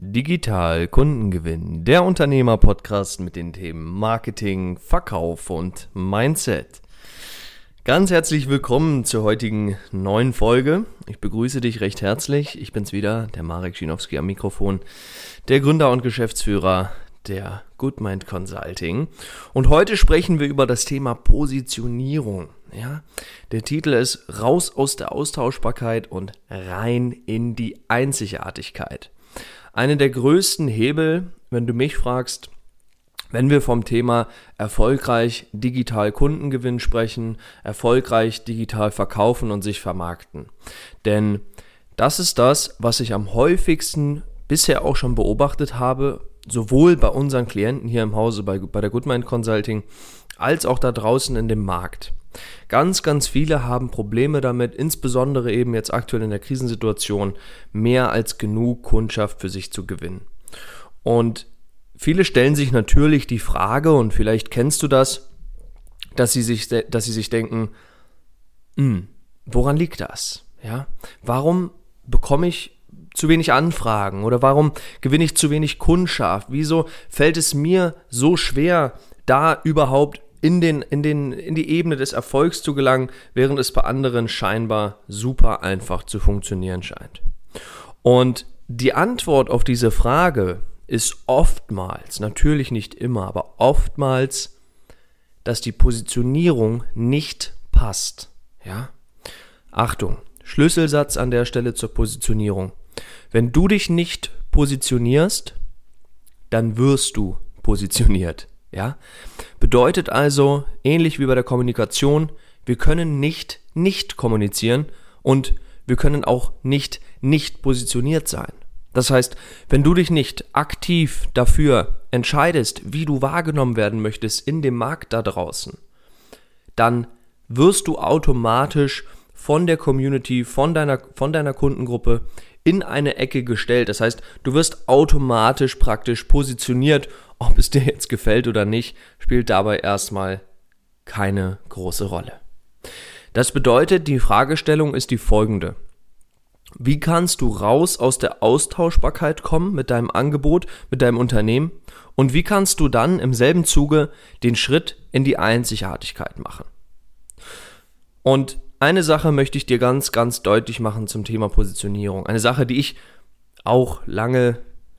Digital Kundengewinn, der Unternehmer-Podcast mit den Themen Marketing, Verkauf und Mindset. Ganz herzlich willkommen zur heutigen neuen Folge. Ich begrüße dich recht herzlich. Ich bin's wieder, der Marek Schinowski am Mikrofon, der Gründer und Geschäftsführer der Goodmind Consulting. Und heute sprechen wir über das Thema Positionierung. Ja, der Titel ist Raus aus der Austauschbarkeit und rein in die Einzigartigkeit. Eine der größten Hebel, wenn du mich fragst, wenn wir vom Thema erfolgreich digital Kundengewinn sprechen, erfolgreich digital verkaufen und sich vermarkten. Denn das ist das, was ich am häufigsten bisher auch schon beobachtet habe, sowohl bei unseren Klienten hier im Hause bei, bei der Goodmind Consulting, als auch da draußen in dem Markt. Ganz, ganz viele haben Probleme damit, insbesondere eben jetzt aktuell in der Krisensituation, mehr als genug Kundschaft für sich zu gewinnen. Und viele stellen sich natürlich die Frage, und vielleicht kennst du das, dass sie sich, dass sie sich denken, hm, woran liegt das? Ja, warum bekomme ich zu wenig Anfragen oder warum gewinne ich zu wenig Kundschaft? Wieso fällt es mir so schwer, da überhaupt in, den, in, den, in die Ebene des Erfolgs zu gelangen, während es bei anderen scheinbar super einfach zu funktionieren scheint. Und die Antwort auf diese Frage ist oftmals, natürlich nicht immer, aber oftmals, dass die Positionierung nicht passt. Ja? Achtung, Schlüsselsatz an der Stelle zur Positionierung. Wenn du dich nicht positionierst, dann wirst du positioniert. Ja? Bedeutet also, ähnlich wie bei der Kommunikation, wir können nicht nicht kommunizieren und wir können auch nicht nicht positioniert sein. Das heißt, wenn du dich nicht aktiv dafür entscheidest, wie du wahrgenommen werden möchtest in dem Markt da draußen, dann wirst du automatisch von der Community, von deiner, von deiner Kundengruppe in eine Ecke gestellt. Das heißt, du wirst automatisch praktisch positioniert ob es dir jetzt gefällt oder nicht, spielt dabei erstmal keine große Rolle. Das bedeutet, die Fragestellung ist die folgende. Wie kannst du raus aus der Austauschbarkeit kommen mit deinem Angebot, mit deinem Unternehmen? Und wie kannst du dann im selben Zuge den Schritt in die Einzigartigkeit machen? Und eine Sache möchte ich dir ganz, ganz deutlich machen zum Thema Positionierung. Eine Sache, die ich auch lange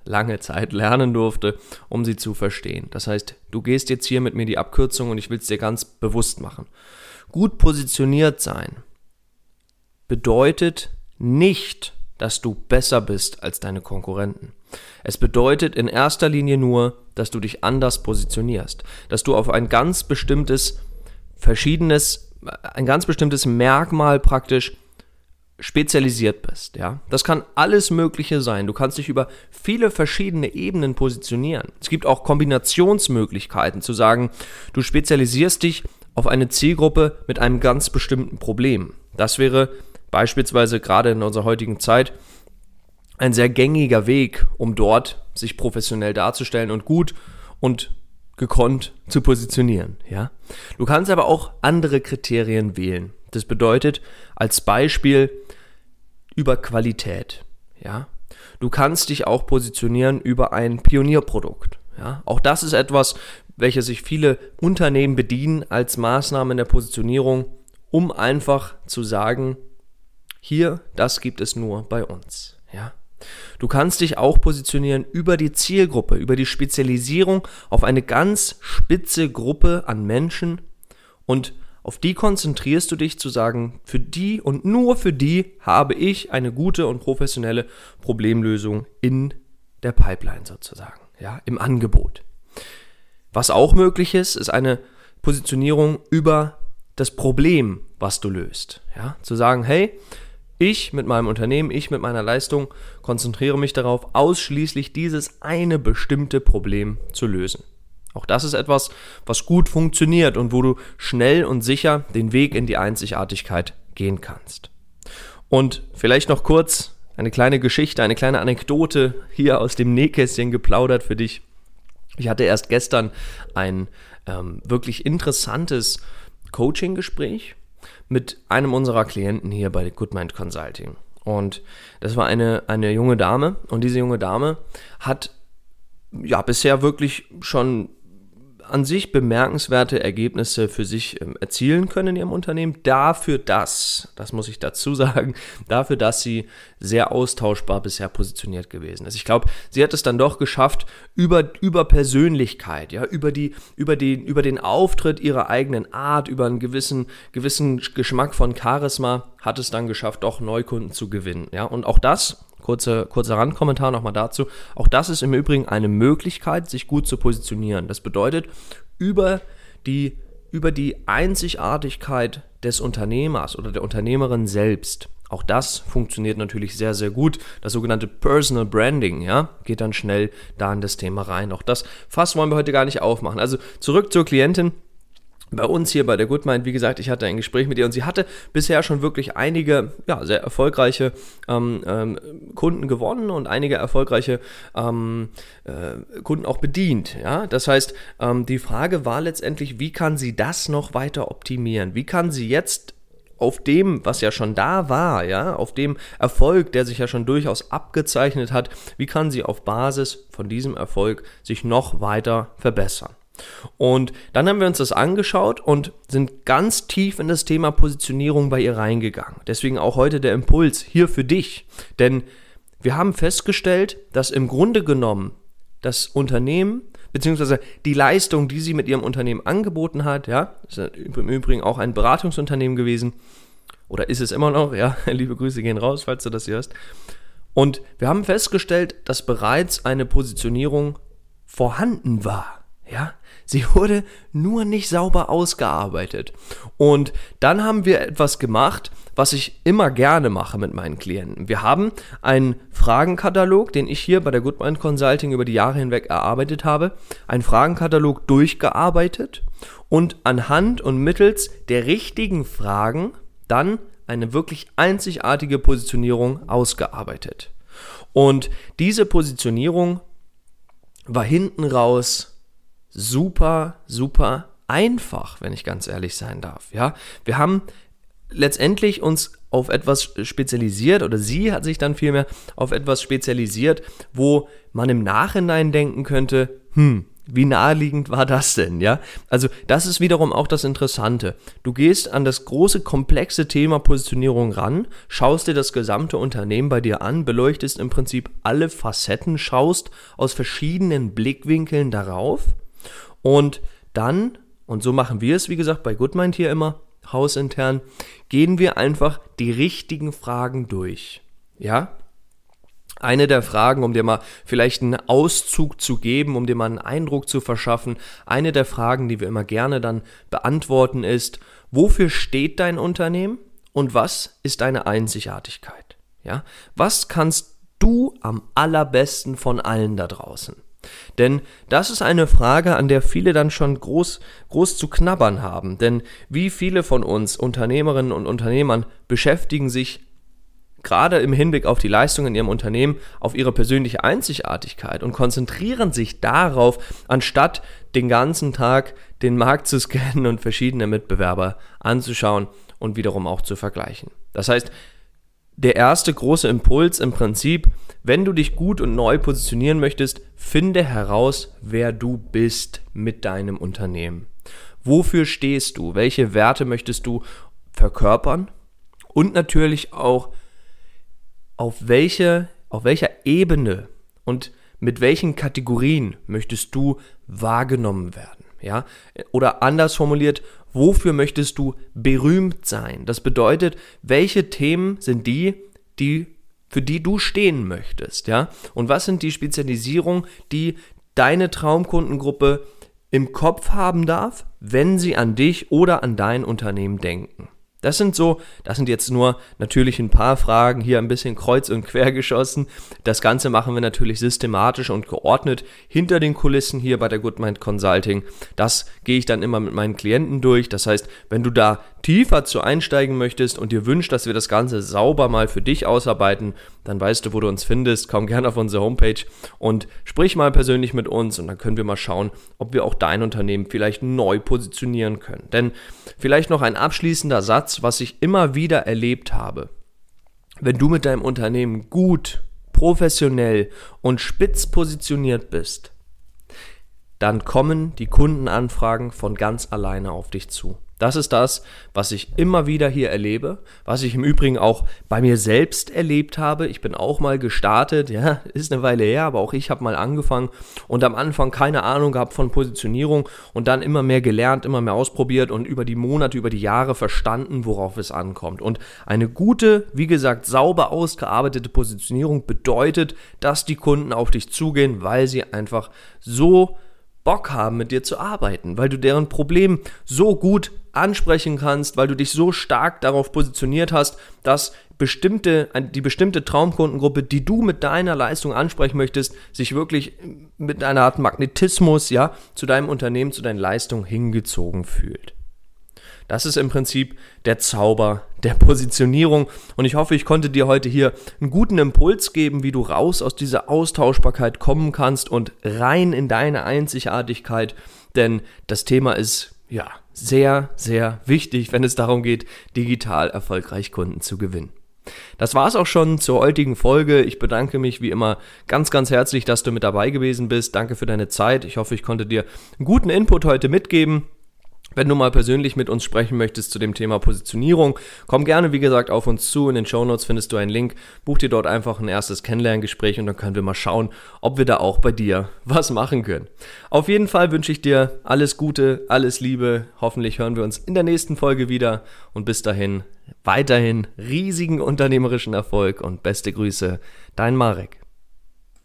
lange Zeit lernen durfte, um sie zu verstehen. Das heißt, du gehst jetzt hier mit mir die Abkürzung und ich will es dir ganz bewusst machen. Gut positioniert sein bedeutet nicht, dass du besser bist als deine Konkurrenten. Es bedeutet in erster Linie nur, dass du dich anders positionierst, dass du auf ein ganz bestimmtes, verschiedenes, ein ganz bestimmtes Merkmal praktisch spezialisiert bist, ja. Das kann alles Mögliche sein. Du kannst dich über viele verschiedene Ebenen positionieren. Es gibt auch Kombinationsmöglichkeiten zu sagen, du spezialisierst dich auf eine Zielgruppe mit einem ganz bestimmten Problem. Das wäre beispielsweise gerade in unserer heutigen Zeit ein sehr gängiger Weg, um dort sich professionell darzustellen und gut und gekonnt zu positionieren, ja. Du kannst aber auch andere Kriterien wählen. Das bedeutet als Beispiel über Qualität. Ja? Du kannst dich auch positionieren über ein Pionierprodukt. Ja? Auch das ist etwas, welches sich viele Unternehmen bedienen als Maßnahme in der Positionierung, um einfach zu sagen, hier, das gibt es nur bei uns. Ja? Du kannst dich auch positionieren über die Zielgruppe, über die Spezialisierung auf eine ganz spitze Gruppe an Menschen und auf die konzentrierst du dich zu sagen, für die und nur für die habe ich eine gute und professionelle Problemlösung in der Pipeline sozusagen, ja, im Angebot. Was auch möglich ist, ist eine Positionierung über das Problem, was du löst, ja, zu sagen, hey, ich mit meinem Unternehmen, ich mit meiner Leistung konzentriere mich darauf, ausschließlich dieses eine bestimmte Problem zu lösen. Auch das ist etwas, was gut funktioniert und wo du schnell und sicher den Weg in die Einzigartigkeit gehen kannst. Und vielleicht noch kurz eine kleine Geschichte, eine kleine Anekdote hier aus dem Nähkästchen geplaudert für dich. Ich hatte erst gestern ein ähm, wirklich interessantes Coaching-Gespräch mit einem unserer Klienten hier bei Goodmind Consulting. Und das war eine, eine junge Dame. Und diese junge Dame hat ja bisher wirklich schon an sich bemerkenswerte Ergebnisse für sich ähm, erzielen können in ihrem Unternehmen. Dafür, dass, das muss ich dazu sagen, dafür, dass sie sehr austauschbar bisher positioniert gewesen ist. Ich glaube, sie hat es dann doch geschafft, über, über Persönlichkeit, ja, über, die, über, die, über den Auftritt ihrer eigenen Art, über einen gewissen, gewissen Geschmack von Charisma, hat es dann geschafft, doch Neukunden zu gewinnen. Ja, und auch das Kurze, kurzer Randkommentar nochmal dazu. Auch das ist im Übrigen eine Möglichkeit, sich gut zu positionieren. Das bedeutet, über die, über die Einzigartigkeit des Unternehmers oder der Unternehmerin selbst. Auch das funktioniert natürlich sehr, sehr gut. Das sogenannte Personal Branding, ja, geht dann schnell da in das Thema rein. Auch das Fass wollen wir heute gar nicht aufmachen. Also zurück zur Klientin bei uns hier bei der Goodmind, wie gesagt, ich hatte ein Gespräch mit ihr und sie hatte bisher schon wirklich einige ja, sehr erfolgreiche ähm, ähm, Kunden gewonnen und einige erfolgreiche ähm, äh, Kunden auch bedient. Ja? Das heißt, ähm, die Frage war letztendlich, wie kann sie das noch weiter optimieren? Wie kann sie jetzt auf dem, was ja schon da war, ja, auf dem Erfolg, der sich ja schon durchaus abgezeichnet hat, wie kann sie auf Basis von diesem Erfolg sich noch weiter verbessern? Und dann haben wir uns das angeschaut und sind ganz tief in das Thema Positionierung bei ihr reingegangen. Deswegen auch heute der Impuls hier für dich. Denn wir haben festgestellt, dass im Grunde genommen das Unternehmen beziehungsweise die Leistung, die sie mit ihrem Unternehmen angeboten hat, ja, ist im Übrigen auch ein Beratungsunternehmen gewesen, oder ist es immer noch, ja, liebe Grüße gehen raus, falls du das hörst. Und wir haben festgestellt, dass bereits eine Positionierung vorhanden war, ja, Sie wurde nur nicht sauber ausgearbeitet. Und dann haben wir etwas gemacht, was ich immer gerne mache mit meinen Klienten. Wir haben einen Fragenkatalog, den ich hier bei der Goodmind Consulting über die Jahre hinweg erarbeitet habe, einen Fragenkatalog durchgearbeitet und anhand und mittels der richtigen Fragen dann eine wirklich einzigartige Positionierung ausgearbeitet. Und diese Positionierung war hinten raus super, super einfach, wenn ich ganz ehrlich sein darf. Ja, wir haben letztendlich uns auf etwas spezialisiert oder sie hat sich dann vielmehr auf etwas spezialisiert, wo man im Nachhinein denken könnte, hm, wie naheliegend war das denn, ja? Also, das ist wiederum auch das Interessante. Du gehst an das große, komplexe Thema Positionierung ran, schaust dir das gesamte Unternehmen bei dir an, beleuchtest im Prinzip alle Facetten, schaust aus verschiedenen Blickwinkeln darauf und dann, und so machen wir es, wie gesagt, bei Goodmind hier immer, hausintern, gehen wir einfach die richtigen Fragen durch. Ja? Eine der Fragen, um dir mal vielleicht einen Auszug zu geben, um dir mal einen Eindruck zu verschaffen, eine der Fragen, die wir immer gerne dann beantworten, ist, wofür steht dein Unternehmen und was ist deine Einzigartigkeit? Ja? Was kannst du am allerbesten von allen da draußen? Denn das ist eine Frage, an der viele dann schon groß, groß zu knabbern haben. Denn wie viele von uns Unternehmerinnen und Unternehmern beschäftigen sich gerade im Hinblick auf die Leistung in ihrem Unternehmen auf ihre persönliche Einzigartigkeit und konzentrieren sich darauf, anstatt den ganzen Tag den Markt zu scannen und verschiedene Mitbewerber anzuschauen und wiederum auch zu vergleichen. Das heißt, der erste große Impuls im Prinzip, wenn du dich gut und neu positionieren möchtest, finde heraus, wer du bist mit deinem Unternehmen. Wofür stehst du? Welche Werte möchtest du verkörpern? Und natürlich auch, auf, welche, auf welcher Ebene und mit welchen Kategorien möchtest du wahrgenommen werden? Ja? Oder anders formuliert, wofür möchtest du berühmt sein? Das bedeutet, welche Themen sind die, die für die du stehen möchtest, ja? Und was sind die Spezialisierungen, die deine Traumkundengruppe im Kopf haben darf, wenn sie an dich oder an dein Unternehmen denken? Das sind so, das sind jetzt nur natürlich ein paar Fragen, hier ein bisschen kreuz und quer geschossen. Das Ganze machen wir natürlich systematisch und geordnet hinter den Kulissen hier bei der Goodmind Consulting. Das gehe ich dann immer mit meinen Klienten durch. Das heißt, wenn du da tiefer zu einsteigen möchtest und dir wünschst, dass wir das Ganze sauber mal für dich ausarbeiten, dann weißt du, wo du uns findest. Komm gerne auf unsere Homepage und sprich mal persönlich mit uns und dann können wir mal schauen, ob wir auch dein Unternehmen vielleicht neu positionieren können. Denn vielleicht noch ein abschließender Satz, was ich immer wieder erlebt habe. wenn du mit deinem Unternehmen gut, professionell und spitz positioniert bist, dann kommen die Kundenanfragen von ganz alleine auf dich zu. Das ist das, was ich immer wieder hier erlebe, was ich im Übrigen auch bei mir selbst erlebt habe. Ich bin auch mal gestartet, ja, ist eine Weile her, aber auch ich habe mal angefangen und am Anfang keine Ahnung gehabt von Positionierung und dann immer mehr gelernt, immer mehr ausprobiert und über die Monate, über die Jahre verstanden, worauf es ankommt. Und eine gute, wie gesagt, sauber ausgearbeitete Positionierung bedeutet, dass die Kunden auf dich zugehen, weil sie einfach so Bock haben, mit dir zu arbeiten, weil du deren Problem so gut ansprechen kannst, weil du dich so stark darauf positioniert hast, dass bestimmte, die bestimmte Traumkundengruppe, die du mit deiner Leistung ansprechen möchtest, sich wirklich mit einer Art Magnetismus, ja, zu deinem Unternehmen, zu deinen Leistungen hingezogen fühlt. Das ist im Prinzip der Zauber der Positionierung. Und ich hoffe, ich konnte dir heute hier einen guten Impuls geben, wie du raus aus dieser Austauschbarkeit kommen kannst und rein in deine Einzigartigkeit. Denn das Thema ist, ja, sehr, sehr wichtig, wenn es darum geht, digital erfolgreich Kunden zu gewinnen. Das war es auch schon zur heutigen Folge. Ich bedanke mich wie immer ganz, ganz herzlich, dass du mit dabei gewesen bist. Danke für deine Zeit. Ich hoffe, ich konnte dir einen guten Input heute mitgeben. Wenn du mal persönlich mit uns sprechen möchtest zu dem Thema Positionierung, komm gerne, wie gesagt, auf uns zu. In den Show Notes findest du einen Link. Buch dir dort einfach ein erstes Kennenlerngespräch und dann können wir mal schauen, ob wir da auch bei dir was machen können. Auf jeden Fall wünsche ich dir alles Gute, alles Liebe. Hoffentlich hören wir uns in der nächsten Folge wieder und bis dahin weiterhin riesigen unternehmerischen Erfolg und beste Grüße, dein Marek.